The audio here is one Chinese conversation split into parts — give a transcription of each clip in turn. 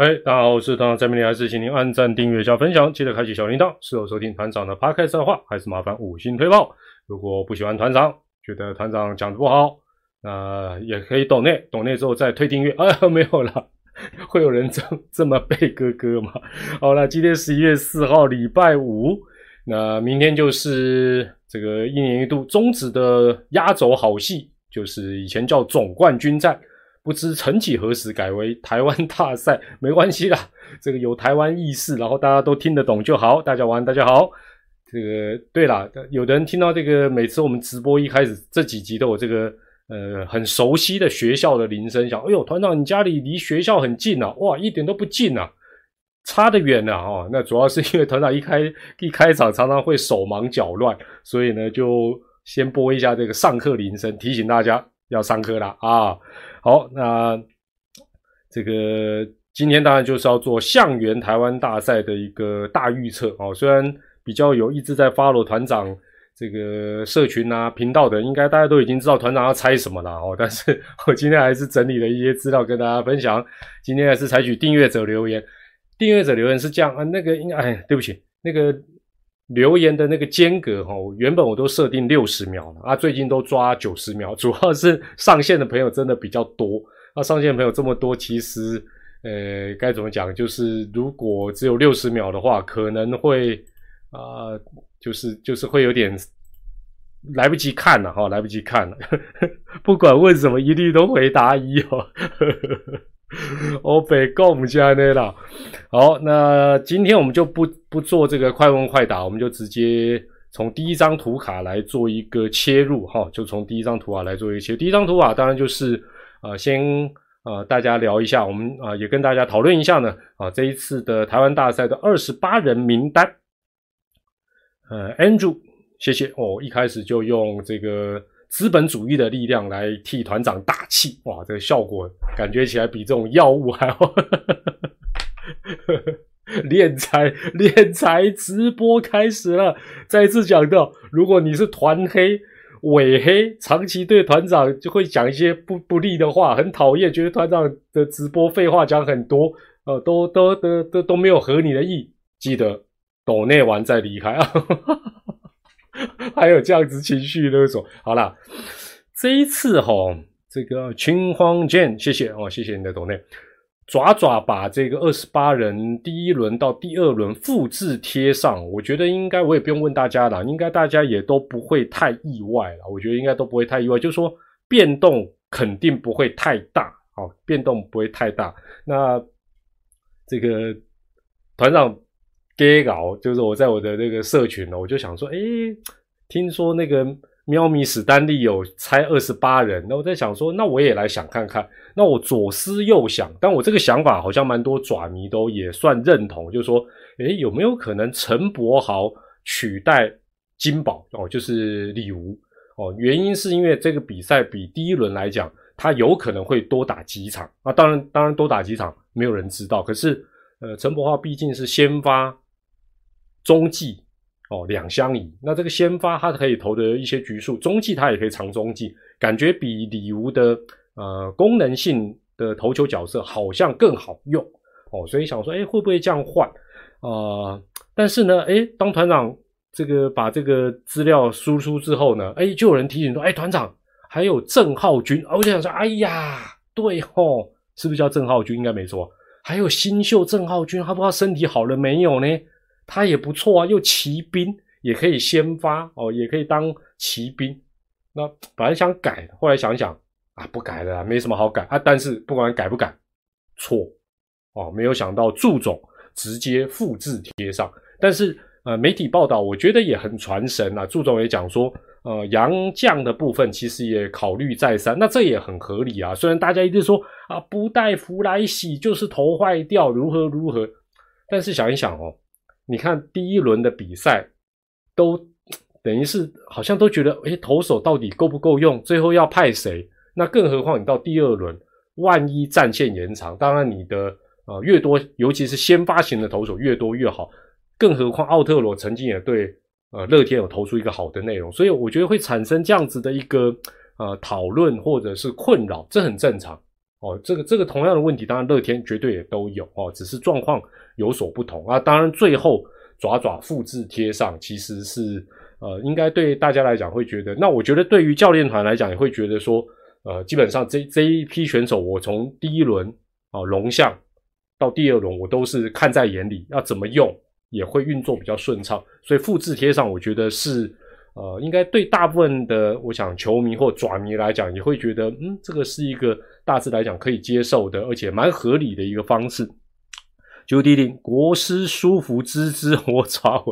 嗨，大家好，我是团长蔡明礼，还是请您按赞、订阅加分享，记得开启小铃铛。是否收听团长的 podcast 话，还是麻烦五星推爆。如果不喜欢团长，觉得团长讲的不好，那也可以懂内，懂内之后再推订阅。啊，没有了，会有人这这么背哥哥吗？好了，今天十一月四号，礼拜五，那明天就是这个一年一度终止的压轴好戏，就是以前叫总冠军战。不知曾几何时改为台湾大赛，没关系啦，这个有台湾意识，然后大家都听得懂就好。大家晚，大家好。这个对啦，有的人听到这个，每次我们直播一开始这几集都有这个呃很熟悉的学校的铃声，想，哎呦，团长你家里离学校很近啊，哇，一点都不近啊，差得远啊哦。那主要是因为团长一开一开场常常会手忙脚乱，所以呢就先播一下这个上课铃声，提醒大家要上课了啊。好，那这个今天当然就是要做象园台湾大赛的一个大预测哦。虽然比较有一直在 follow 团长这个社群啊频道的，应该大家都已经知道团长要猜什么了哦。但是我今天还是整理了一些资料跟大家分享。今天还是采取订阅者留言，订阅者留言是这样啊。那个应该哎，对不起，那个留言的那个间隔哈，原本我都设定六十秒了啊，最近都抓九十秒，主要是上线的朋友真的比较多。那上线朋友这么多，其实呃该怎么讲？就是如果只有六十秒的话，可能会啊，就是就是会有点来不及看了哈，来不及看了。不管问什么，一律都回答一哦。我北共家的啦。好，那今天我们就不不做这个快问快答，我们就直接从第一张图卡来做一个切入哈，就从第一张图卡来做一个切。第一张图卡当然就是啊，先啊大家聊一下，我们啊也跟大家讨论一下呢啊这一次的台湾大赛的二十八人名单。呃，Andrew，谢谢哦，一开始就用这个。资本主义的力量来替团长打气，哇，这个效果感觉起来比这种药物还要。练财练财直播开始了，再次讲到，如果你是团黑、伪黑，长期对团长就会讲一些不不利的话，很讨厌，觉得团长的直播废话讲很多，呃，都都都都都没有合你的意，记得抖内完再离开啊。还有这样子情绪勒索，好了，这一次哈，这个秦荒剑，谢谢哦，谢谢你的懂内，爪爪把这个二十八人第一轮到第二轮复制贴上，我觉得应该我也不用问大家了，应该大家也都不会太意外了，我觉得应该都不会太意外，就是说变动肯定不会太大，好，变动不会太大。那这个团长。给稿就是我在我的那个社群呢，我就想说，哎，听说那个喵咪史丹利有猜二十八人，那我在想说，那我也来想看看。那我左思右想，但我这个想法好像蛮多爪迷都也算认同，就是说，哎，有没有可能陈柏豪取代金宝哦，就是李吴哦？原因是因为这个比赛比第一轮来讲，他有可能会多打几场啊。当然，当然多打几场没有人知道，可是呃，陈柏豪毕竟是先发。中继哦，两相宜。那这个先发他可以投的一些局数，中继他也可以长中继，感觉比李吴的呃功能性的投球角色好像更好用哦。所以想说，哎，会不会这样换啊？但是呢，哎，当团长这个把这个资料输出之后呢，哎，就有人提醒说，哎，团长还有郑浩君啊，我就想说，哎呀，对吼，是不是叫郑浩君？应该没错。还有新秀郑浩君，他不知道身体好了没有呢？他也不错啊，又骑兵也可以先发哦，也可以当骑兵。那本来想改，后来想想啊，不改了，没什么好改啊。但是不管改不改，错哦，没有想到祝总直接复制贴上。但是呃，媒体报道我觉得也很传神啊。祝总也讲说，呃，杨将的部分其实也考虑再三，那这也很合理啊。虽然大家一直说啊，不带福来喜就是头坏掉，如何如何，但是想一想哦。你看第一轮的比赛，都等于是好像都觉得，诶，投手到底够不够用？最后要派谁？那更何况你到第二轮，万一战线延长，当然你的呃越多，尤其是先发型的投手越多越好。更何况奥特罗曾经也对呃乐天有投出一个好的内容，所以我觉得会产生这样子的一个呃讨论或者是困扰，这很正常哦，这个这个同样的问题，当然乐天绝对也都有哦，只是状况有所不同啊。当然最后爪爪复制贴上，其实是呃，应该对大家来讲会觉得，那我觉得对于教练团来讲也会觉得说，呃，基本上这这一批选手，我从第一轮啊龙象到第二轮，我都是看在眼里，要怎么用也会运作比较顺畅，所以复制贴上，我觉得是。呃，应该对大部分的我想球迷或爪迷来讲，也会觉得，嗯，这个是一个大致来讲可以接受的，而且蛮合理的一个方式。九弟弟，国师舒服之之，我操，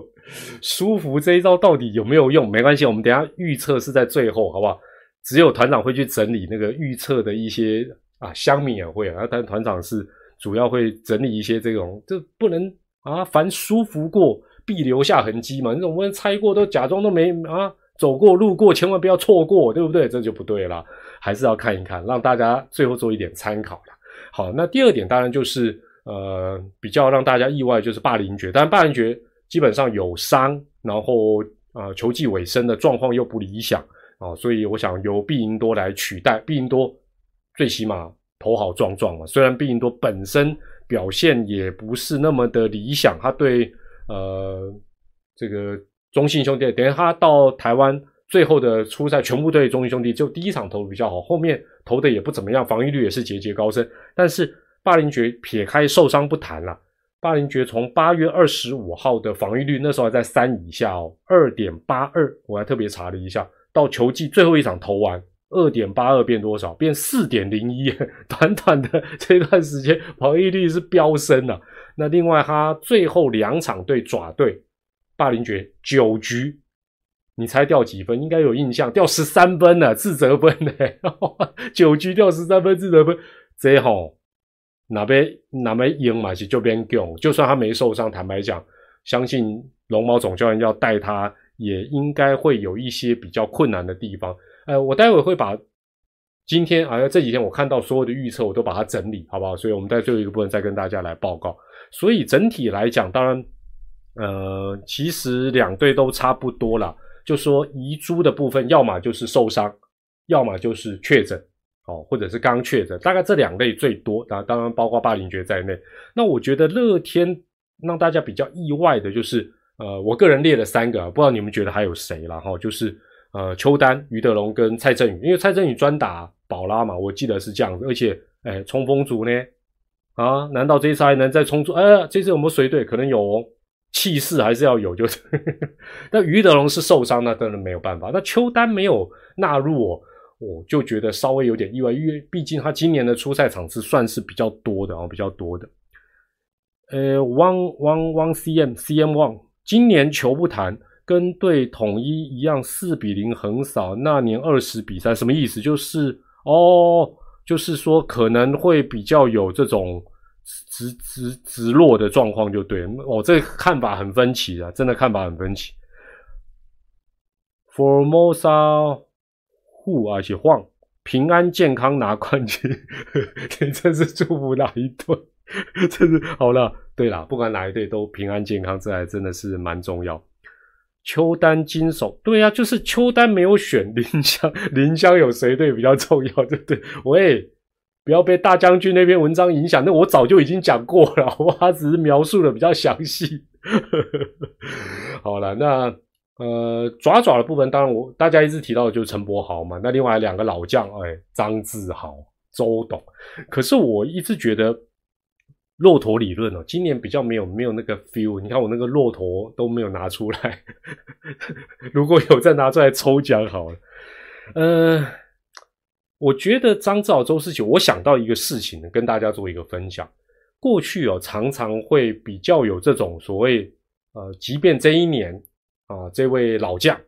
舒服这一招到底有没有用？没关系，我们等下预测是在最后，好不好？只有团长会去整理那个预测的一些啊，乡民也会啊，但团长是主要会整理一些这种，就不能啊，凡舒服过。必留下痕迹嘛？你总不能猜过都假装都没啊，走过路过，千万不要错过，对不对？这就不对了，还是要看一看，让大家最后做一点参考了。好，那第二点当然就是呃，比较让大家意外就是霸凌爵，但霸凌爵基本上有伤，然后呃球季尾声的状况又不理想啊，所以我想由毕赢多来取代。毕赢多最起码头好壮壮嘛，虽然毕赢多本身表现也不是那么的理想，他对。呃，这个中信兄弟，等于他到台湾最后的初赛，全部对中信兄弟，就第一场投的比较好，后面投的也不怎么样，防御率也是节节高升。但是霸凌爵撇开受伤不谈了，霸凌爵从八月二十五号的防御率那时候还在三以下哦，二点八二，我还特别查了一下，到球季最后一场投完，二点八二变多少？变四点零一，短短的这段时间防御率是飙升了。那另外，他最后两场对爪队，霸凌爵九局，你猜掉几分？应该有印象，掉十三分呢，自责分呢。九局掉十三分自责分，这吼哪边哪边赢嘛是就边强。就算他没受伤，坦白讲，相信龙猫总教练要带他，也应该会有一些比较困难的地方。呃，我待会会把。今天啊，这几天我看到所有的预测，我都把它整理，好不好？所以我们在最后一个部分再跟大家来报告。所以整体来讲，当然，呃，其实两队都差不多了。就说遗珠的部分，要么就是受伤，要么就是确诊，哦，或者是刚确诊，大概这两类最多。啊，当然包括霸凌爵在内。那我觉得乐天让大家比较意外的就是，呃，我个人列了三个，不知道你们觉得还有谁了哈？就是呃，邱丹、于德龙跟蔡振宇，因为蔡振宇专打。宝拉嘛，我记得是这样子，而且，哎，冲锋组呢？啊，难道这次还能再冲出？哎，这次有没有随队？可能有哦，气势还是要有，就是。那于德龙是受伤，那当然没有办法。那邱丹没有纳入，我我就觉得稍微有点意外，因为毕竟他今年的出赛场次算是比较多的哦，比较多的。呃，one one one cm cm 汪今年球不谈。跟对统一一样，四比零横扫那年二十比三，什么意思？就是。哦，就是说可能会比较有这种直直直落的状况，就对。哦，这看法很分歧啊，真的看法很分歧。Formosa 护而且晃平安健康拿冠军，你这是祝福哪一队？这是好了，对了，不管哪一队都平安健康，这还真的是蛮重要。邱丹金手，对呀，就是邱丹没有选林香，林香有谁对比较重要，对不对？喂，不要被大将军那篇文章影响，那我早就已经讲过了，我他只是描述的比较详细。好了，那呃爪爪的部分，当然我大家一直提到的就是陈柏豪嘛，那另外两个老将，哎，张志豪、周董，可是我一直觉得。骆驼理论哦，今年比较没有没有那个 feel。你看我那个骆驼都没有拿出来，如果有再拿出来抽奖好了。呃，我觉得张兆周世奇，我想到一个事情跟大家做一个分享。过去哦，常常会比较有这种所谓呃，即便这一年啊，这位老将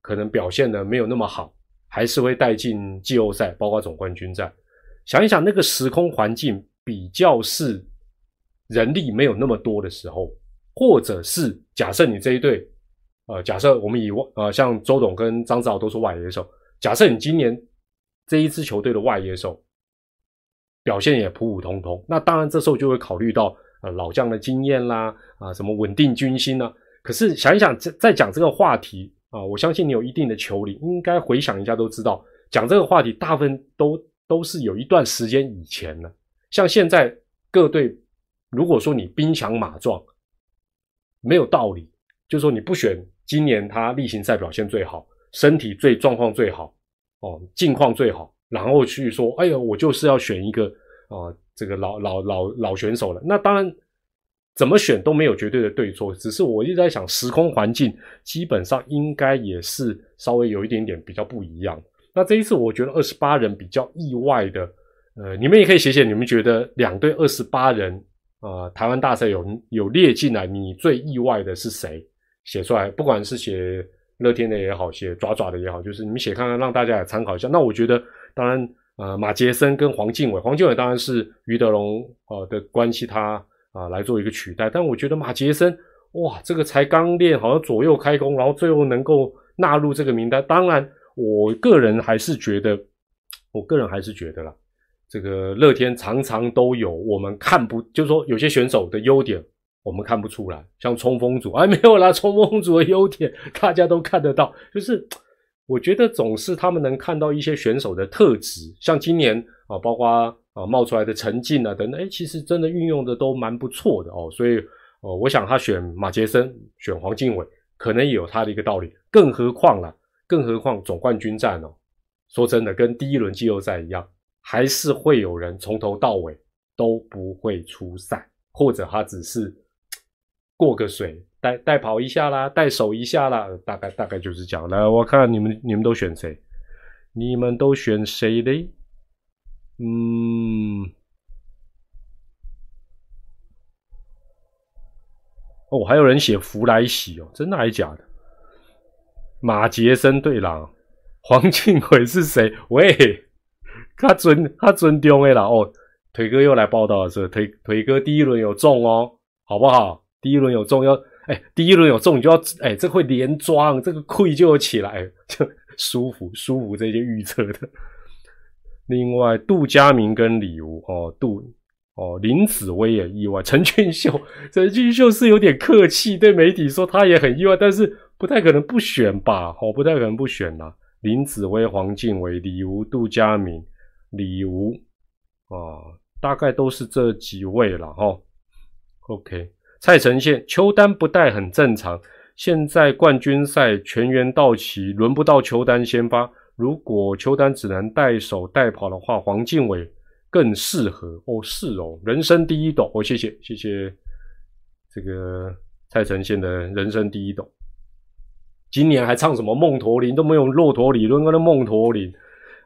可能表现的没有那么好，还是会带进季后赛，包括总冠军战。想一想那个时空环境，比较是。人力没有那么多的时候，或者是假设你这一队，呃，假设我们以，呃，像周董跟张志豪都是外野手，假设你今年这一支球队的外野手表现也普普通通，那当然这时候就会考虑到呃老将的经验啦，啊，什么稳定军心呢？可是想一想，在在讲这个话题啊，我相信你有一定的球龄，应该回想一下都知道，讲这个话题大部分都都是有一段时间以前了。像现在各队，如果说你兵强马壮，没有道理，就说你不选今年他例行赛表现最好、身体最状况最好、哦近况最好，然后去说，哎呀，我就是要选一个啊这个老老老老选手了。那当然。怎么选都没有绝对的对错，只是我一直在想，时空环境基本上应该也是稍微有一点点比较不一样。那这一次我觉得二十八人比较意外的，呃，你们也可以写写，你们觉得两队二十八人啊，台湾大赛有有列进来，你最意外的是谁？写出来，不管是写乐天的也好，写爪爪的也好，就是你们写看看，让大家也参考一下。那我觉得，当然，呃，马杰森跟黄敬伟，黄敬伟当然是于德龙呃的关系，他。啊，来做一个取代，但我觉得马杰森，哇，这个才刚练，好像左右开弓，然后最后能够纳入这个名单。当然，我个人还是觉得，我个人还是觉得啦，这个乐天常常都有我们看不，就是说有些选手的优点我们看不出来，像冲锋组，哎，没有啦，冲锋组的优点大家都看得到，就是我觉得总是他们能看到一些选手的特质，像今年啊，包括。啊，冒出来的陈进啊等等，哎，其实真的运用的都蛮不错的哦，所以，呃，我想他选马杰森，选黄靖伟，可能也有他的一个道理。更何况了，更何况总冠军战哦，说真的，跟第一轮季后赛一样，还是会有人从头到尾都不会出赛，或者他只是过个水，带带跑一下啦，带手一下啦，大概大概就是这样。来，我看你们你们都选谁？你们都选谁嘞？嗯，哦，还有人写弗莱喜哦，真的还是假的？马杰森对狼，黄庆伟是谁？喂，他尊他尊重的啦哦，腿哥又来报道了，是腿腿哥第一轮有中哦，好不好？第一轮有中要哎，第一轮有中你就要哎，这会连庄，这个愧疚起来，就舒服舒服这些预测的。另外，杜佳明跟李吴哦，杜哦林子薇也意外。陈俊秀，陈俊秀是有点客气，对媒体说他也很意外，但是不太可能不选吧？哦，不太可能不选啦。林子薇、黄敬伟、李吴、杜佳明、李吴啊，大概都是这几位了哈。OK，蔡成宪，邱丹不带很正常。现在冠军赛全员到齐，轮不到邱丹先发。如果邱丹只能带手带跑的话，黄靖伟更适合哦。是哦，人生第一斗哦，谢谢谢谢这个蔡成宪的人生第一斗。今年还唱什么梦驼铃都没有骆驼理论跟那梦驼铃。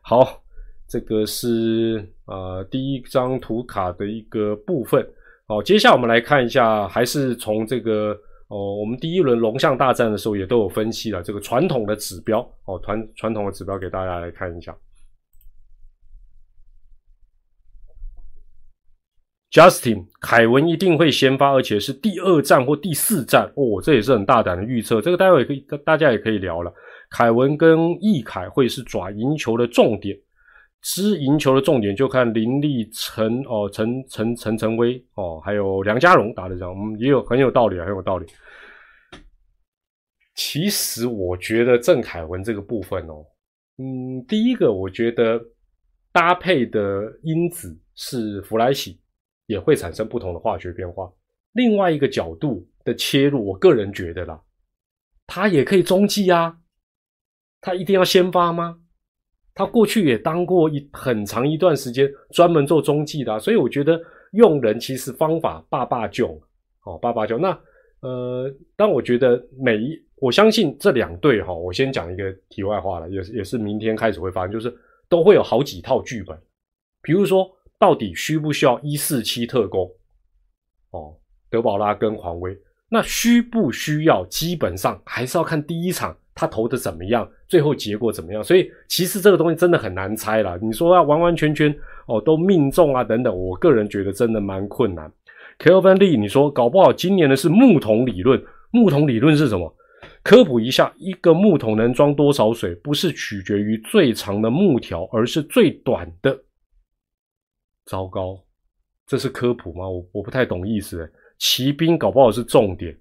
好，这个是呃第一张图卡的一个部分。好，接下来我们来看一下，还是从这个。哦，我们第一轮龙象大战的时候也都有分析了这个传统的指标哦，传传统的指标给大家来看一下。Justin 凯文一定会先发，而且是第二战或第四战哦，这也是很大胆的预测。这个待会可以大家也可以聊了。凯文跟易凯会是抓赢球的重点。知赢球的重点就看林立陈哦，陈陈陈陈威哦，还有梁家荣打的这样，嗯，也有很有道理，很有道理。其实我觉得郑凯文这个部分哦，嗯，第一个我觉得搭配的因子是弗莱喜，也会产生不同的化学变化。另外一个角度的切入，我个人觉得啦，他也可以中继啊，他一定要先发吗？他过去也当过一很长一段时间专门做中继的，所以我觉得用人其实方法爸爸就哦，爸爸就那呃，但我觉得每一我相信这两队哈，我先讲一个题外话了，也是也是明天开始会发生，就是都会有好几套剧本，比如说到底需不需要一四七特工？哦，德保拉跟黄威，那需不需要基本上还是要看第一场。他投的怎么样？最后结果怎么样？所以其实这个东西真的很难猜了。你说要完完全全哦都命中啊等等，我个人觉得真的蛮困难。Kelvin Lee，你说搞不好今年的是木桶理论？木桶理论是什么？科普一下，一个木桶能装多少水，不是取决于最长的木条，而是最短的。糟糕，这是科普吗？我我不太懂意思。骑兵搞不好是重点。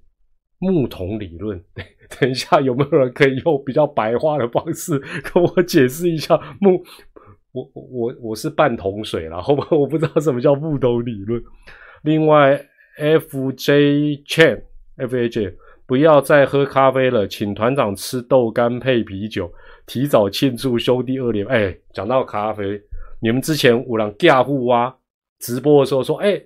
木桶理论，等一下有没有人可以用比较白话的方式 跟我解释一下木我我我是半桶水了，好吧？我不知道什么叫木桶理论。另外，FJ Chan，FJ，不要再喝咖啡了，请团长吃豆干配啤酒，提早庆祝兄弟二连。哎，讲到咖啡，你们之前五郎架户哇直播的时候说，哎，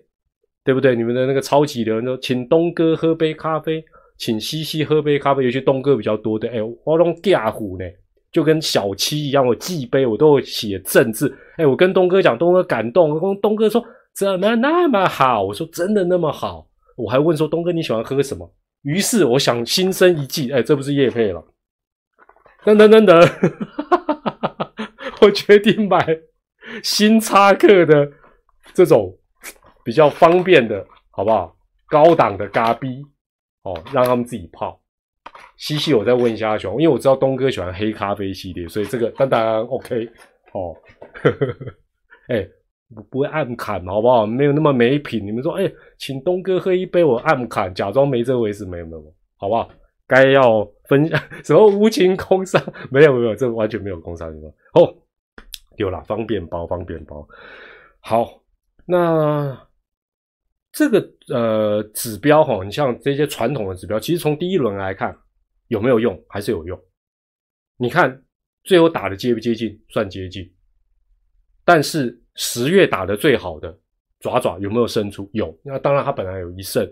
对不对？你们的那个超级人说，请东哥喝杯咖啡，请西西喝杯咖啡，尤其东哥比较多的，哎，我弄架虎呢。就跟小七一样，我记杯我都写正字。哎，我跟东哥讲，东哥感动。我跟东哥说，怎么那么好？我说真的那么好？我还问说，东哥你喜欢喝什么？于是我想心生一计，哎，这不是叶配了？等等等等，我决定买新插客的这种比较方便的，好不好？高档的咖啡哦，让他们自己泡。西西，我再问一下阿雄，因为我知道东哥喜欢黑咖啡系列，所以这个当然 OK 哦。哎，不不会暗砍好不好？没有那么没品。你们说，哎，请东哥喝一杯，我暗砍，假装没这回事，没有没有，好不好？该要分享 什么无情空伤？没有没有，这完全没有空伤什么。哦，有了，方便包方便包。好，那这个呃指标哈，你像这些传统的指标，其实从第一轮来看。有没有用？还是有用？你看最后打的接不接近？算接近。但是十月打的最好的爪爪有没有胜出？有。那当然他本来有一胜。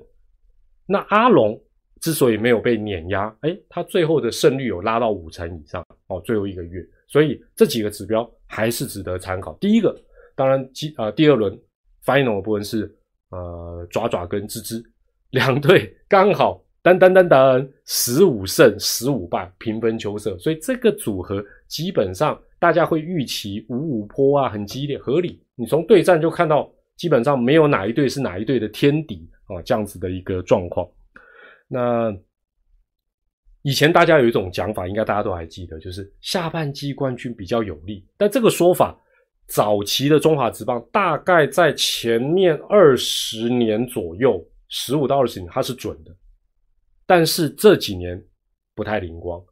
那阿龙之所以没有被碾压，哎，他最后的胜率有拉到五成以上哦。最后一个月，所以这几个指标还是值得参考。第一个，当然，第啊第二轮 final 的部分是呃爪爪跟吱吱两队刚好。噔噔噔噔，十五胜十五败，平分秋色，所以这个组合基本上大家会预期五五坡啊，很激烈，合理。你从对战就看到，基本上没有哪一队是哪一队的天敌啊，这样子的一个状况。那以前大家有一种讲法，应该大家都还记得，就是下半季冠军比较有利。但这个说法，早期的中华职棒大概在前面二十年左右，十五到二十年，它是准的。但是这几年不太灵光，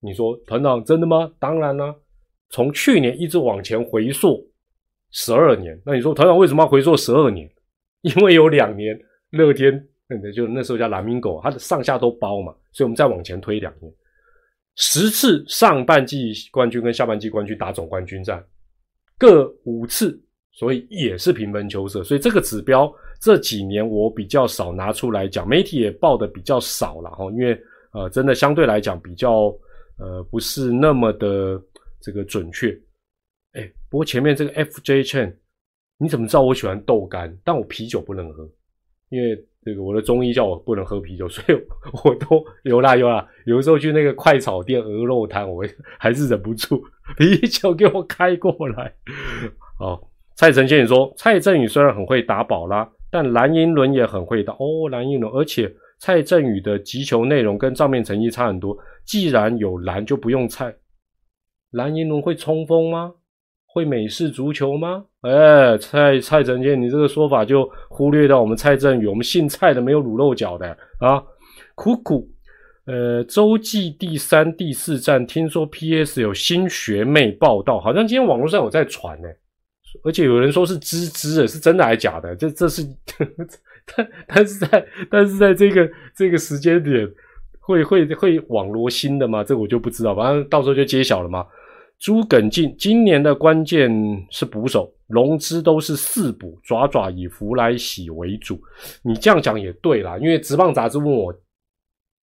你说团长真的吗？当然啦，从去年一直往前回溯十二年，那你说团长为什么要回溯十二年？因为有两年乐天，就那时候叫蓝明狗，它的上下都包嘛，所以我们再往前推两年，十次上半季冠军跟下半季冠军打总冠军战各五次，所以也是平分秋色，所以这个指标。这几年我比较少拿出来讲，媒体也报的比较少了哈，因为呃，真的相对来讲比较呃不是那么的这个准确。哎，不过前面这个 FJ Chen，你怎么知道我喜欢豆干？但我啤酒不能喝，因为这个我的中医叫我不能喝啤酒，所以我都有啦有啦，有的时候去那个快炒店鹅肉摊，我 还是忍不住 啤酒给我开过来。哦，蔡成建也说，蔡振宇虽然很会打宝啦。但蓝英伦也很会打哦，蓝英伦，而且蔡振宇的击球内容跟账面成绩差很多。既然有蓝，就不用蔡。蓝英伦会冲锋吗？会美式足球吗？哎，蔡蔡成建，你这个说法就忽略到我们蔡振宇，我们姓蔡的没有卤肉脚的啊。苦苦，呃，洲际第三、第四站，听说 PS 有新学妹报道，好像今天网络上有在传呢。而且有人说是芝芝的，是真的还是假的？这这是，但但是在但是在这个这个时间点，会会会网罗新的吗？这我就不知道，反正到时候就揭晓了嘛。朱耿进今年的关键是捕手，龙之都是四捕，爪爪以弗莱喜为主。你这样讲也对啦，因为职棒杂志问我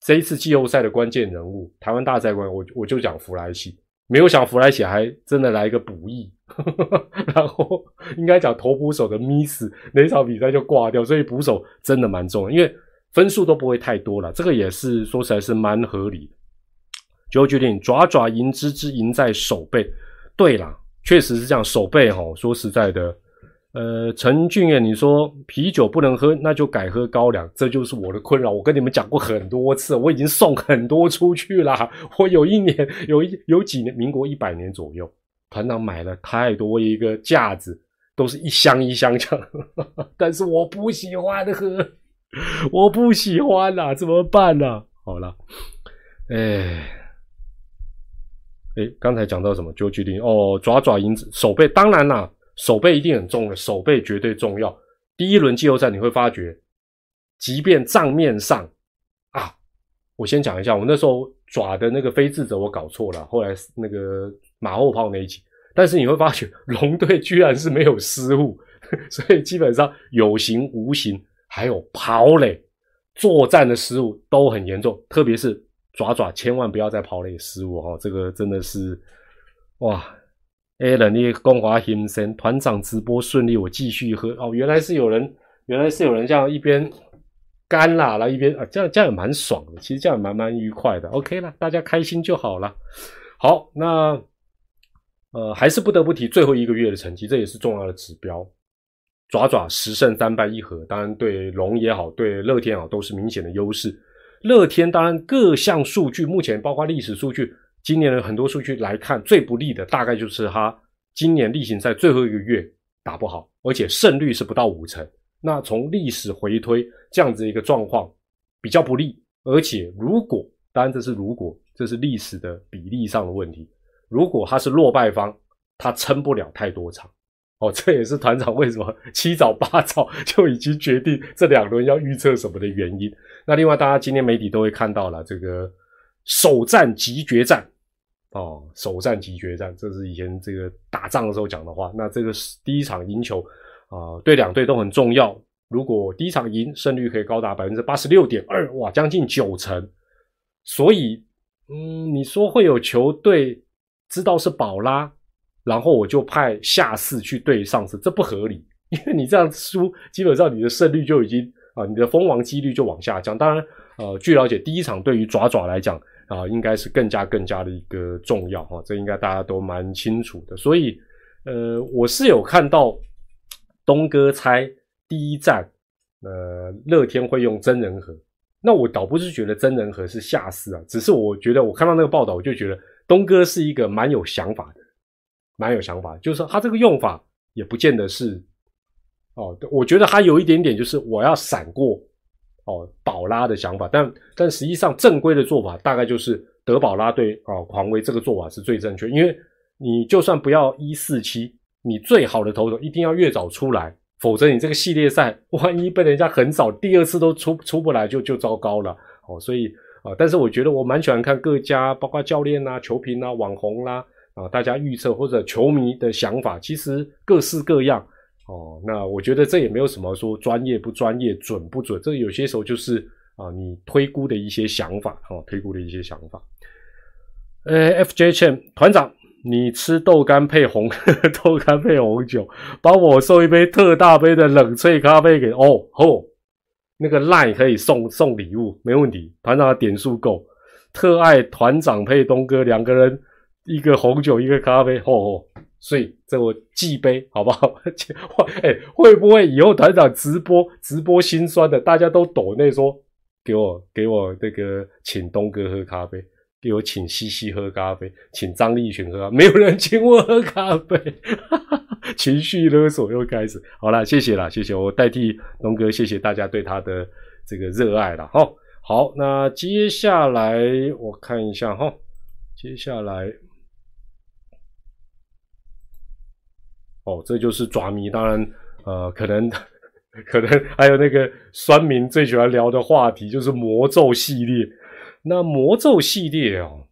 这一次季后赛的关键人物，台湾大赛冠，我我就讲弗莱喜。没有想弗莱喜还真的来一个补益，然后应该讲投捕手的 miss 那场比赛就挂掉，所以捕手真的蛮重要，因为分数都不会太多了，这个也是说起来是蛮合理的。就决定爪爪赢之之赢在手背，对啦，确实是这样，手背哈，说实在的。呃，陈俊彦，你说啤酒不能喝，那就改喝高粱，这就是我的困扰。我跟你们讲过很多次，我已经送很多出去了。我有一年，有一有几年，民国一百年左右，团长买了太多一个架子，都是一箱一箱这样，但是我不喜欢喝，我不喜欢啦，怎么办呢？好了，哎，哎，刚才讲到什么？就决定哦，爪爪银子手背，当然啦，手背一定很重的，手背绝对重要。第一轮季后赛你会发觉，即便账面上啊，我先讲一下，我那时候爪的那个非智者我搞错了，后来那个马后炮那一集，但是你会发觉龙队居然是没有失误，所以基本上有形无形还有跑垒作战的失误都很严重，特别是。爪爪千万不要再跑垒失误哈，这个真的是哇！Allen，你光华先生团长直播顺利，我继续喝哦。原来是有人，原来是有人这样一边干啦了，一边啊，这样这样也蛮爽的。其实这样蛮蛮愉快的。OK 了，大家开心就好了。好，那呃，还是不得不提最后一个月的成绩，这也是重要的指标。爪爪十胜三败一和，当然对龙也好，对乐天好，都是明显的优势。乐天当然各项数据，目前包括历史数据，今年的很多数据来看，最不利的大概就是他今年例行赛最后一个月打不好，而且胜率是不到五成。那从历史回推，这样子一个状况比较不利。而且如果，当然这是如果，这是历史的比例上的问题。如果他是落败方，他撑不了太多场。哦，这也是团长为什么七早八早就已经决定这两轮要预测什么的原因。那另外，大家今天媒体都会看到了这个首战即决战哦，首战即决战，这是以前这个打仗的时候讲的话。那这个是第一场赢球啊，对两队都很重要。如果第一场赢，胜率可以高达百分之八十六点二，哇，将近九成。所以，嗯，你说会有球队知道是宝拉，然后我就派下士去对上次，这不合理，因为你这样输，基本上你的胜率就已经。啊，你的封王几率就往下降。当然，呃，据了解，第一场对于爪爪来讲啊，应该是更加更加的一个重要哈，这应该大家都蛮清楚的。所以，呃，我是有看到东哥猜第一站，呃，乐天会用真人和。那我倒不是觉得真人和是下士啊，只是我觉得我看到那个报道，我就觉得东哥是一个蛮有想法的，蛮有想法，就是他这个用法也不见得是。哦，我觉得他有一点点就是我要闪过哦宝拉的想法，但但实际上正规的做法大概就是德宝拉对哦狂威这个做法是最正确，因为你就算不要一四七，你最好的投手一定要越早出来，否则你这个系列赛万一被人家横扫，第二次都出出不来就就糟糕了哦。所以啊，但是我觉得我蛮喜欢看各家包括教练啊、球评啊、网红啦啊，大家预测或者球迷的想法，其实各式各样。哦，那我觉得这也没有什么说专业不专业、准不准，这有些时候就是啊，你推估的一些想法，哈，推估的一些想法。呃，FJ Chen 团长，你吃豆干配红 豆干配红酒，帮我送一杯特大杯的冷萃咖啡给哦吼，那个 Line 可以送送礼物，没问题，团长的点数够。特爱团长配东哥两个人，一个红酒一个咖啡，吼吼。所以这我祭杯好不好？哎，会不会以后团长直播直播心酸的，大家都抖那说给我给我那个请东哥喝咖啡，给我请西西喝咖啡，请张立群喝，没有人请我喝咖啡，情绪勒索又开始。好了，谢谢了，谢谢我代替东哥，谢谢大家对他的这个热爱了哈。好，那接下来我看一下哈，接下来。哦，这就是爪迷，当然，呃，可能，可能还有那个酸民最喜欢聊的话题，就是魔咒系列。那魔咒系列哦，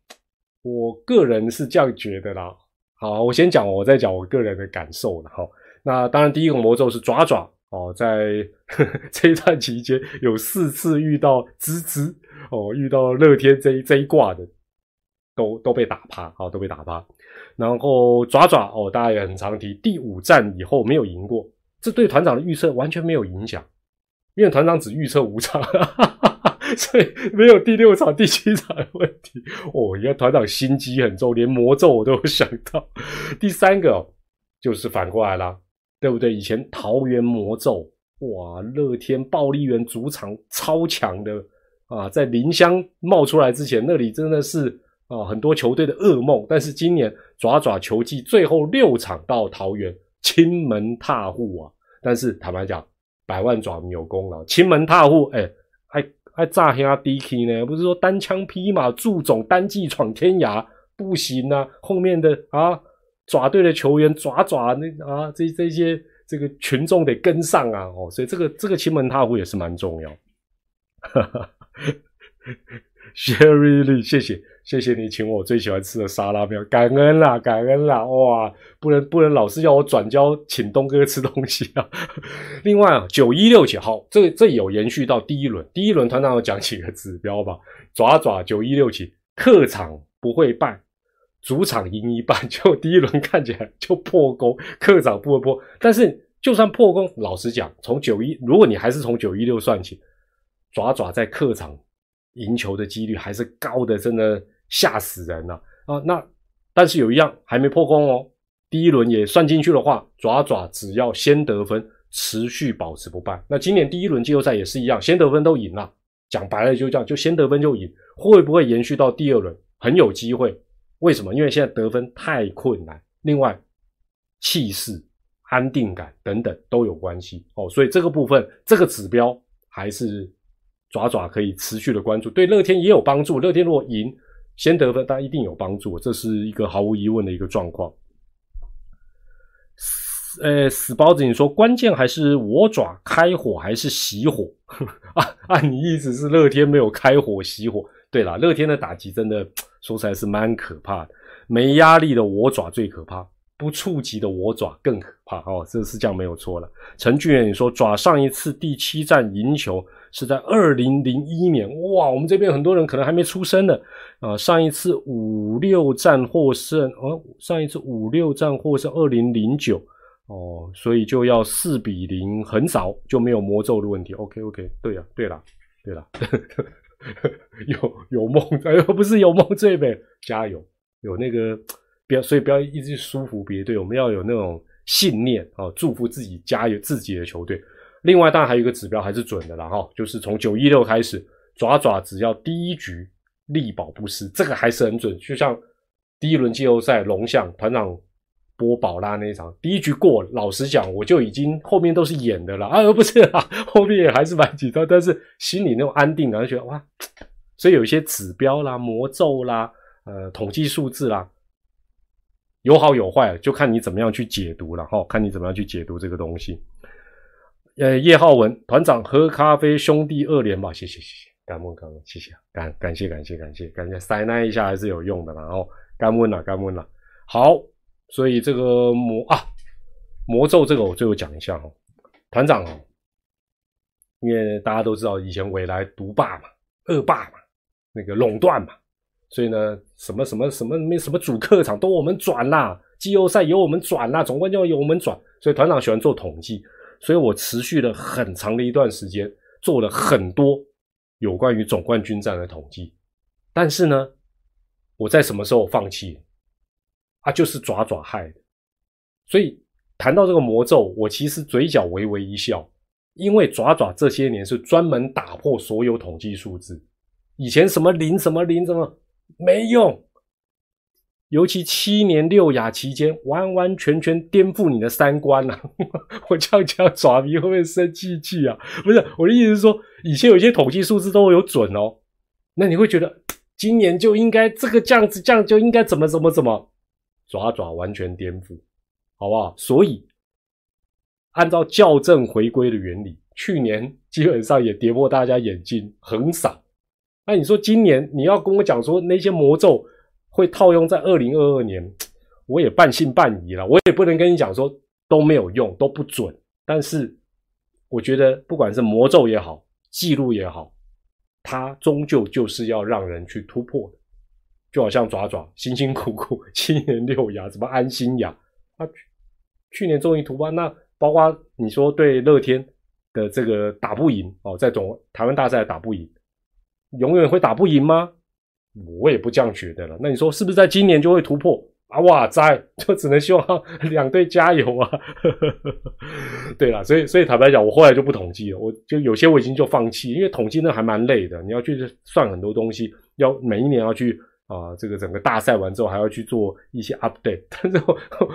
我个人是这样觉得啦。好，我先讲，我再讲我个人的感受了哈。那当然，第一个魔咒是爪爪哦，在 这一段期间有四次遇到吱吱哦，遇到乐天这一这一挂的，都都被打趴，好，都被打趴。然后爪爪哦，大家也很常提，第五战以后没有赢过，这对团长的预测完全没有影响，因为团长只预测五场，所以没有第六场、第七场的问题。哦，你看团长心机很重，连魔咒我都有想到。第三个就是反过来了，对不对？以前桃园魔咒，哇，乐天暴力园主场超强的啊，在林香冒出来之前，那里真的是。啊，很多球队的噩梦，但是今年爪爪球季最后六场到桃园，亲门踏户啊！但是坦白讲，百万爪迷有功劳，亲门踏户，哎，还还炸黑 DK 呢？不是说单枪匹马，祝总单骑闯天涯，不行啊，后面的啊爪队的球员爪爪那啊这这些这个群众得跟上啊哦，所以这个这个亲门踏户也是蛮重要。哈 哈 Sherry Lee，谢谢谢谢你请我最喜欢吃的沙拉面，感恩啦感恩啦哇，不能不能老是要我转交请东哥吃东西啊。另外啊，九一六九号，这这有延续到第一轮，第一轮团长有讲几个指标吧，爪爪九一六起，客场不会败，主场赢一半，就第一轮看起来就破功，客场不会破，但是就算破功，老实讲，从九一，如果你还是从九一六算起。爪爪在客场赢球的几率还是高的，真的吓死人了啊！那但是有一样还没破功哦，第一轮也算进去的话，爪爪只要先得分，持续保持不败。那今年第一轮季后赛也是一样，先得分都赢了。讲白了就这样，就先得分就赢，会不会延续到第二轮？很有机会。为什么？因为现在得分太困难。另外，气势、安定感等等都有关系哦。所以这个部分，这个指标还是。爪爪可以持续的关注，对乐天也有帮助。乐天如果赢，先得分，但一定有帮助，这是一个毫无疑问的一个状况。呃，死包子，你说关键还是我爪开火还是熄火？啊，按你意思是乐天没有开火熄火？对了，乐天的打击真的 说起来是蛮可怕的，没压力的我爪最可怕，不触及的我爪更可怕。哦，这是这样没有错了。陈俊远，你说爪上一次第七战赢球。是在二零零一年，哇，我们这边很多人可能还没出生呢，啊，上一次五六战获胜，哦，上一次五六战获胜二零零九，哦，所以就要四比零横扫，就没有魔咒的问题。OK OK，对呀，对了，对了，有有梦，哎 呦不是有梦最美，加油，有那个不要，所以不要一直去舒服别队，我们要有那种信念啊，祝福自己，加油自己的球队。另外，当然还有一个指标还是准的啦，哈，就是从九一六开始，爪爪只要第一局力保不失，这个还是很准。就像第一轮季后赛龙象团长波宝拉那一场，第一局过，老实讲，我就已经后面都是演的了 啊，不是啊，后面也还是蛮紧张，但是心里那种安定感，觉得哇，所以有一些指标啦、魔咒啦、呃统计数字啦，有好有坏，就看你怎么样去解读了哈，看你怎么样去解读这个东西。呃，叶浩文团长喝咖啡，兄弟二连吧，谢谢谢谢，感恩感恩，谢谢感感谢感谢感谢感谢，塞那一下还是有用的，然后干问了干问了，好，所以这个魔啊魔咒这个我最后讲一下哦，团长哦，因为大家都知道以前未来独霸嘛，恶霸嘛，那个垄断嘛，所以呢，什么什么什么没什么主客场都我们转啦，季后赛由我们转啦，总冠军由我们转，所以团长喜欢做统计。所以我持续了很长的一段时间，做了很多有关于总冠军战的统计，但是呢，我在什么时候放弃？啊，就是爪爪害的。所以谈到这个魔咒，我其实嘴角微微一笑，因为爪爪这些年是专门打破所有统计数字，以前什么零什么零什么没用。尤其七年六亚期间，完完全全颠覆你的三观呐！我这样讲，爪迷会不会生气气啊？不是，我的意思是说，以前有些统计数字都有准哦，那你会觉得 今年就应该这个这样子，这样就应该怎么怎么怎么，爪爪完全颠覆，好不好？所以按照校正回归的原理，去年基本上也跌破大家眼镜，横扫。那你说今年你要跟我讲说那些魔咒？会套用在二零二二年，我也半信半疑了。我也不能跟你讲说都没有用，都不准。但是我觉得，不管是魔咒也好，记录也好，它终究就是要让人去突破的。就好像爪爪辛辛苦苦七年六亚，怎么安心呀？啊，去年终于突破。那包括你说对乐天的这个打不赢哦，在总台湾大赛打不赢，永远会打不赢吗？我也不这样觉得了。那你说是不是在今年就会突破啊？哇塞，就只能希望两队加油啊！对了，所以所以坦白讲，我后来就不统计了。我就有些我已经就放弃，因为统计那还蛮累的。你要去算很多东西，要每一年要去啊，这个整个大赛完之后还要去做一些 update。但是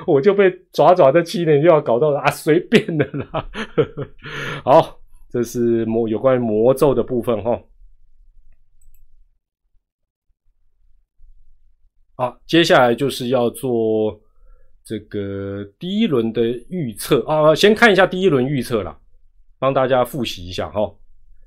我就被爪爪在七年又要搞到了啊，随便的啦。好，这是魔有关于魔咒的部分哈。啊，接下来就是要做这个第一轮的预测啊，先看一下第一轮预测啦，帮大家复习一下哈。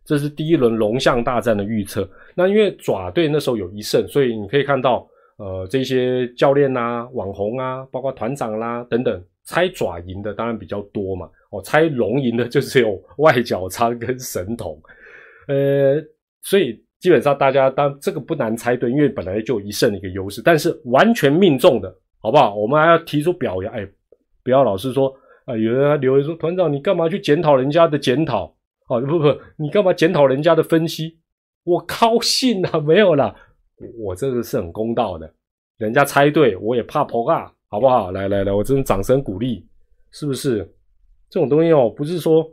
这是第一轮龙象大战的预测。那因为爪队那时候有一胜，所以你可以看到，呃，这些教练呐、网红啊，包括团长啦等等，猜爪赢的当然比较多嘛。哦，猜龙赢的就只有外角仓跟神童，呃，所以基本上大家当这个不难猜对，因为本来就一胜的一个优势。但是完全命中的，好不好？我们还要提出表扬，哎，不要老是说啊，有人还留言说团长你干嘛去检讨人家的检讨？哦，不不，你干嘛检讨人家的分析？我高兴啊，没有啦，我这个是很公道的，人家猜对，我也怕破啊，好不好？来来来，我真的掌声鼓励，是不是？这种东西哦，不是说，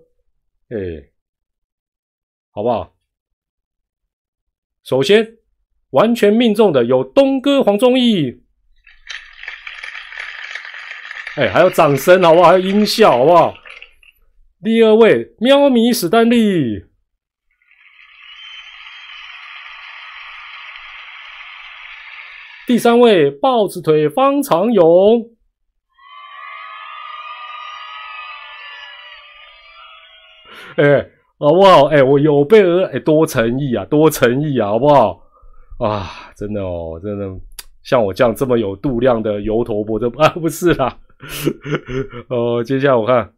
哎，好不好？首先，完全命中的有东哥黄忠义，哎，还有掌声，好不好？还有音效，好不好？第二位，喵咪史丹利。第三位，豹子腿方长勇。哎，好不好？哎，我有备而哎，多诚意啊，多诚意啊，好不好？啊，真的哦，真的，像我这样这么有度量的油头波，这啊不是啦。哦，接下来我看。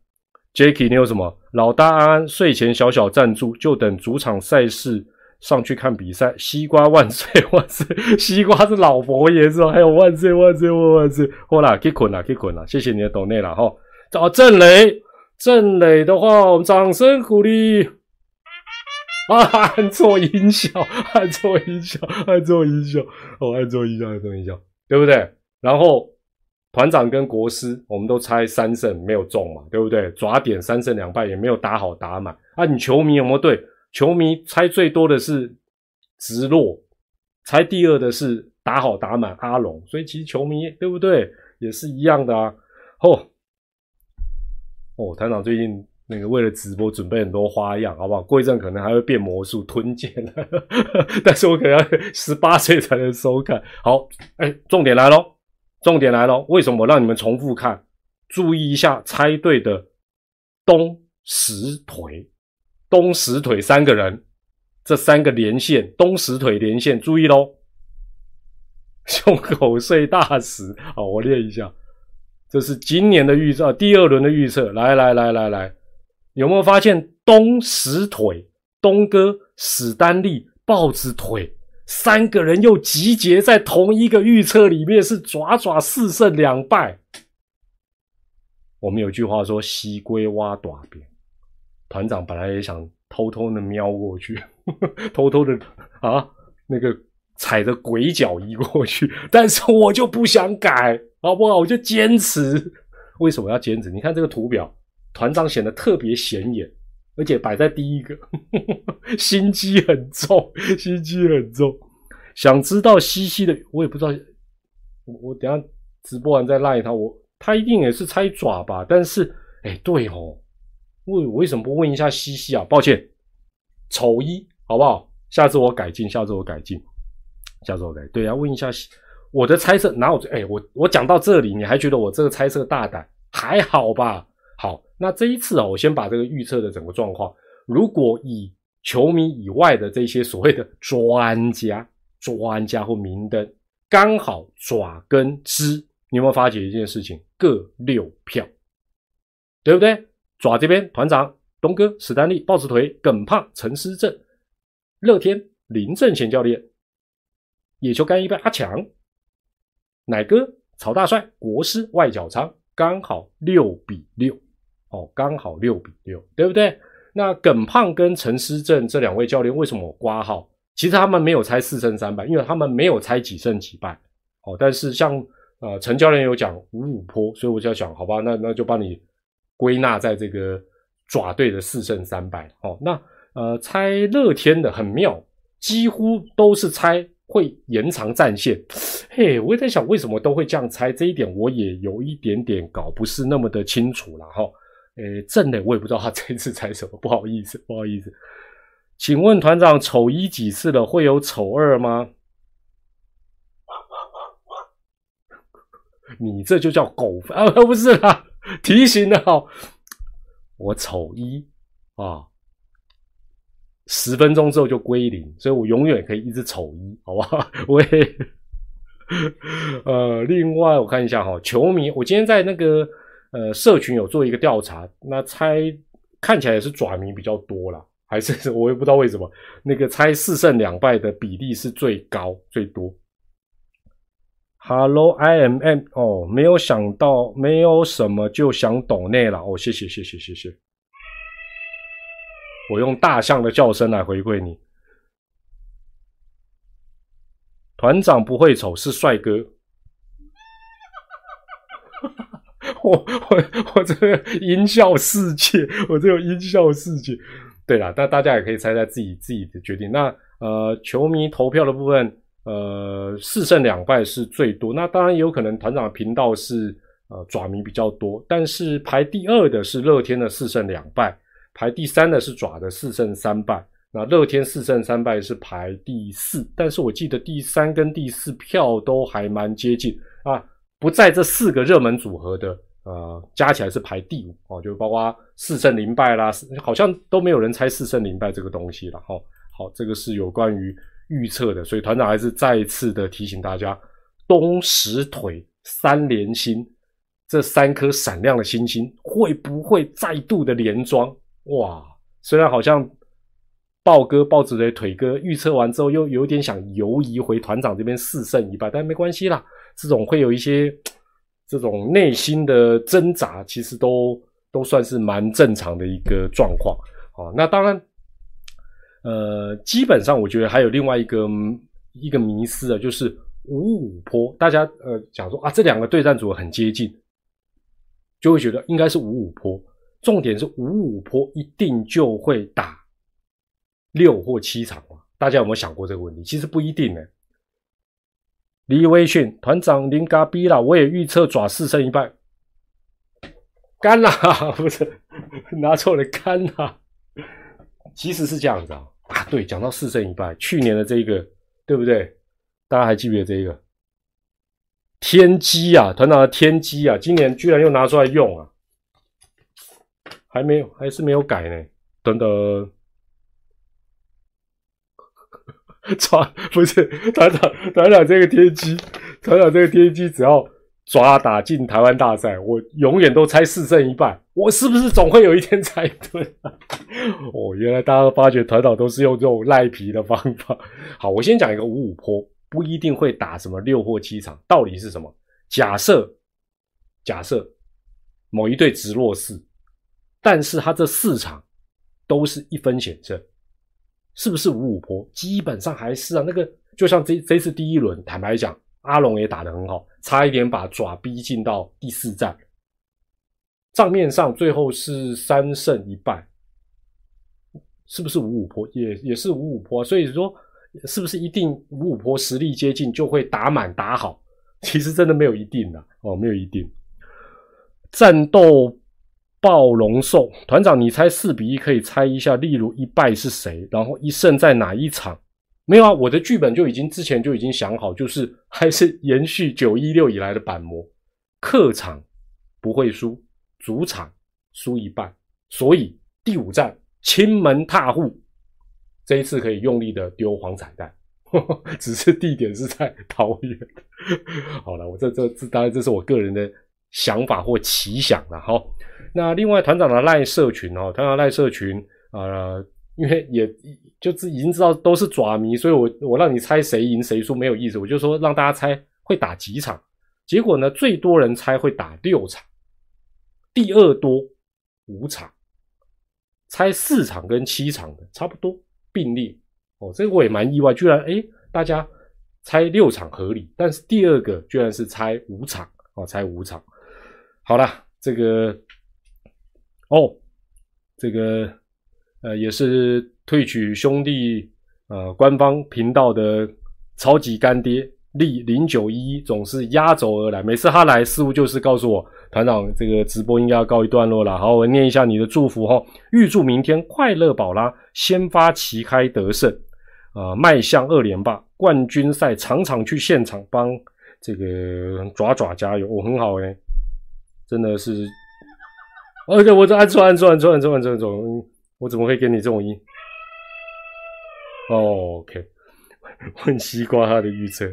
Jacky，你有什么？老大安睡前小小赞助，就等主场赛事上去看比赛。西瓜万岁万岁！西瓜是老佛爷是吧？还有万岁万岁万万岁！好啦，可以捆了，可以捆了。谢谢你的抖内了哈。找郑雷，郑磊的话，我们掌声鼓励。啊，按错音效，按错音效，按错音效，哦，按错音效，按错音效，对不对？然后。团长跟国师，我们都猜三胜没有中嘛，对不对？抓点三胜两败也没有打好打满啊！你球迷有没有对？球迷猜最多的是直落，猜第二的是打好打满阿龙，所以其实球迷对不对也是一样的啊！哦哦，团长最近那个为了直播准备很多花样，好不好？过一阵可能还会变魔术吞剑 但是我可能要十八岁才能收看。好，哎，重点来喽！重点来喽，为什么我让你们重复看？注意一下猜对的东石腿，东石腿三个人，这三个连线，东石腿连线，注意喽！胸口碎大石，好，我练一下，这是今年的预测，第二轮的预测。来来来来来，有没有发现东石腿，东哥史丹利豹子腿？三个人又集结在同一个预测里面，是爪爪四胜两败。我们有句话说：“西龟挖短边。”团长本来也想偷偷的瞄过去，偷偷的啊，那个踩着鬼脚移过去，但是我就不想改，好不好？我就坚持。为什么要坚持？你看这个图表，团长显得特别显眼。而且摆在第一个，心机很重，心机很重。想知道西西的，我也不知道。我我等下直播完再赖他。我他一定也是猜爪吧？但是，哎，对哦，为我为什么不问一下西西啊？抱歉，丑一好不好？下次我改进，下次我改进，下次我改。对啊，问一下我的猜测，哪有？哎，我我讲到这里，你还觉得我这个猜测大胆？还好吧？好。那这一次啊，我先把这个预测的整个状况，如果以球迷以外的这些所谓的专家、专家或明灯，刚好爪跟支，你有没有发觉一件事情？各六票，对不对？爪这边团长东哥史丹利、豹子腿耿胖陈思正、乐天林正贤教练、野球干一杯阿强、奶哥曹大帅、国师外角仓，刚好六比六。哦，刚好六比六，对不对？那耿胖跟陈思正这两位教练为什么挂号？其实他们没有猜四胜三败，因为他们没有猜几胜几败。哦，但是像呃陈教练有讲五五坡，所以我就要想，好吧，那那就帮你归纳在这个爪队的四胜三败。哦，那呃猜乐天的很妙，几乎都是猜会延长战线。嘿，我也在想为什么都会这样猜，这一点我也有一点点搞不是那么的清楚了哈。诶，正的我也不知道他 这次猜什么，不好意思，不好意思。请问团长，丑一几次了？会有丑二吗？你这就叫狗啊！不是啦，提醒的好，我丑一啊，十分钟之后就归零，所以我永远可以一直丑一，好不好？喂，呃，另外我看一下哈，球迷，我今天在那个呃社群有做一个调查，那猜看起来也是爪迷比较多啦。还是 我也不知道为什么，那个猜四胜两败的比例是最高最多。Hello I M M 哦，没有想到，没有什么就想懂内了哦，谢谢谢谢谢谢。我用大象的叫声来回馈你。团长不会丑，是帅哥。我我我这个音效世界，我这个音效世界。对了，但大家也可以猜猜自己自己的决定。那呃，球迷投票的部分，呃，四胜两败是最多。那当然也有可能团长的频道是呃爪迷比较多，但是排第二的是乐天的四胜两败，排第三的是爪的四胜三败。那乐天四胜三败是排第四，但是我记得第三跟第四票都还蛮接近啊，不在这四个热门组合的。呃，加起来是排第五哦，就包括四胜零败啦，好像都没有人猜四胜零败这个东西了哈。好，这个是有关于预测的，所以团长还是再次的提醒大家，东石腿三连星这三颗闪亮的星星会不会再度的连庄？哇，虽然好像豹哥豹子的腿哥预测完之后又有点想游移回团长这边四胜一败，但没关系啦，这种会有一些。这种内心的挣扎，其实都都算是蛮正常的一个状况啊。那当然，呃，基本上我觉得还有另外一个一个迷思啊，就是五五坡。大家呃讲说啊，这两个对战组很接近，就会觉得应该是五五坡。重点是五五坡一定就会打六或七场吗？大家有没有想过这个问题？其实不一定呢。李威逊团长林嘎逼了，我也预测爪四胜一败，干啦，不是拿错了，干啦。其实是这样子啊啊，对，讲到四胜一败，去年的这个对不对？大家还记不记得这个天机啊？团长的天机啊，今年居然又拿出来用啊？还没有，还是没有改呢？等等。抓不是团长，团长这个天机，团长这个天机，只要抓打进台湾大赛，我永远都猜四胜一败。我是不是总会有一天猜对？哦，原来大家都发觉团长都是用这种赖皮的方法。好，我先讲一个五五坡，不一定会打什么六或七场。道理是什么？假设假设某一队直落四，但是他这四场都是一分险胜。是不是五五坡？基本上还是啊，那个就像这这次第一轮，坦白讲，阿龙也打得很好，差一点把爪逼进到第四站。账面上最后是三胜一败，是不是五五坡？也也是五五坡。所以说，是不是一定五五坡实力接近就会打满打好？其实真的没有一定的哦，没有一定。战斗。暴龙兽团长，你猜四比一可以猜一下，例如一败是谁，然后一胜在哪一场？没有啊，我的剧本就已经之前就已经想好，就是还是延续九一六以来的板模，客场不会输，主场输一半，所以第五站亲门踏户，这一次可以用力的丢黄彩蛋，只是地点是在桃园。好了，我这这这当然这是我个人的想法或奇想了哈。那另外团长的赖社群哦，团长赖社群啊，因为也就是已经知道都是爪迷，所以我我让你猜谁赢谁输没有意思，我就说让大家猜会打几场，结果呢最多人猜会打六场，第二多五场，猜四场跟七场的差不多并列。哦，这个我也蛮意外，居然诶大家猜六场合理，但是第二个居然是猜五场哦，猜五场，好了这个。哦，这个呃也是退取兄弟呃官方频道的超级干爹力零九一总是压轴而来，每次他来似乎就是告诉我团长这个直播应该要告一段落了。好，我念一下你的祝福哈，预祝明天快乐宝拉先发旗开得胜，呃，迈向二连霸冠军赛，场场去现场帮这个爪爪加油，我很好哎，真的是。而且我在按错按错按错按错按错，我怎么会给你这种音？OK，问西瓜他的预测，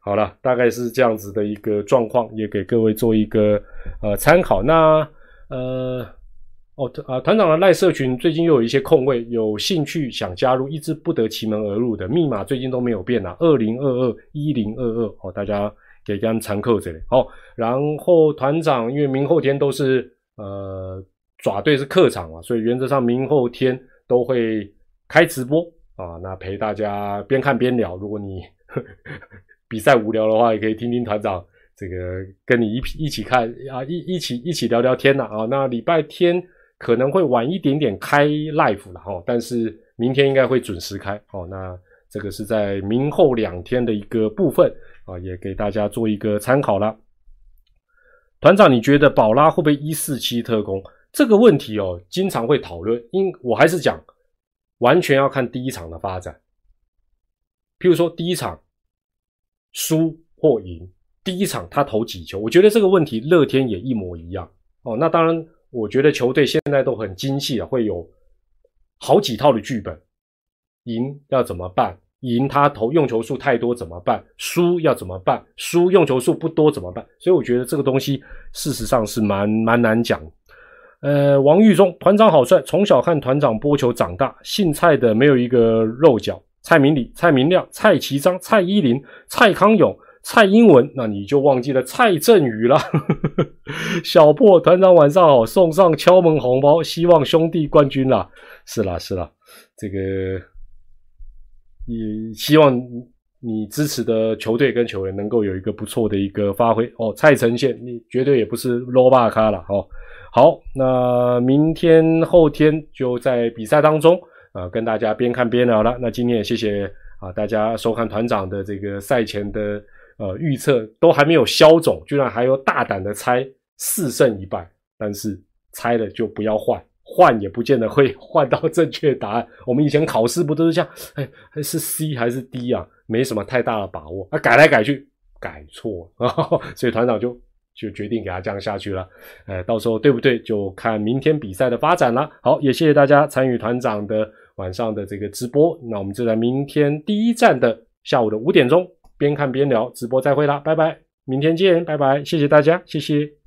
好了，大概是这样子的一个状况，也给各位做一个呃参考。那呃。哦，啊，团长的赖社群最近又有一些空位，有兴趣想加入，一直不得其门而入的密码最近都没有变啊，二零二二一零二二，哦，大家给他们参考这里。哦，然后团长因为明后天都是呃爪队是客场嘛，所以原则上明后天都会开直播啊，那陪大家边看边聊。如果你 比赛无聊的话，也可以听听团长这个跟你一一起看啊，一一起一起聊聊天呐啊，那礼拜天。可能会晚一点点开 live 了哈，但是明天应该会准时开哦。那这个是在明后两天的一个部分啊，也给大家做一个参考了。团长，你觉得宝拉会不会一四七特工这个问题哦，经常会讨论。因我还是讲，完全要看第一场的发展。譬如说第一场输或赢，第一场他投几球，我觉得这个问题乐天也一模一样哦。那当然。我觉得球队现在都很精细啊，会有好几套的剧本。赢要怎么办？赢他投用球数太多怎么办？输要怎么办？输用球数不多怎么办？所以我觉得这个东西事实上是蛮蛮难讲。呃，王玉忠团长好帅，从小看团长播球长大。姓蔡的没有一个肉脚，蔡明礼、蔡明亮、蔡其章、蔡依林、蔡康永。蔡英文，那你就忘记了蔡振宇了。小破团长晚上好，送上敲门红包，希望兄弟冠军啦。是啦是啦，这个也希望你支持的球队跟球员能够有一个不错的一个发挥哦。蔡成宪，你绝对也不是 low 霸咖了哦。好，那明天后天就在比赛当中啊，跟大家边看边聊了。那今天也谢谢啊大家收看团长的这个赛前的。呃，预测都还没有消肿，居然还有大胆的猜四胜一败，但是猜了就不要换，换也不见得会换到正确答案。我们以前考试不都是这样？哎，是 C 还是 D 啊？没什么太大的把握啊，改来改去改错啊，所以团长就就决定给他这样下去了。呃，到时候对不对，就看明天比赛的发展了。好，也谢谢大家参与团长的晚上的这个直播。那我们就在明天第一站的下午的五点钟。边看边聊，直播再会啦，拜拜，明天见，拜拜，谢谢大家，谢谢。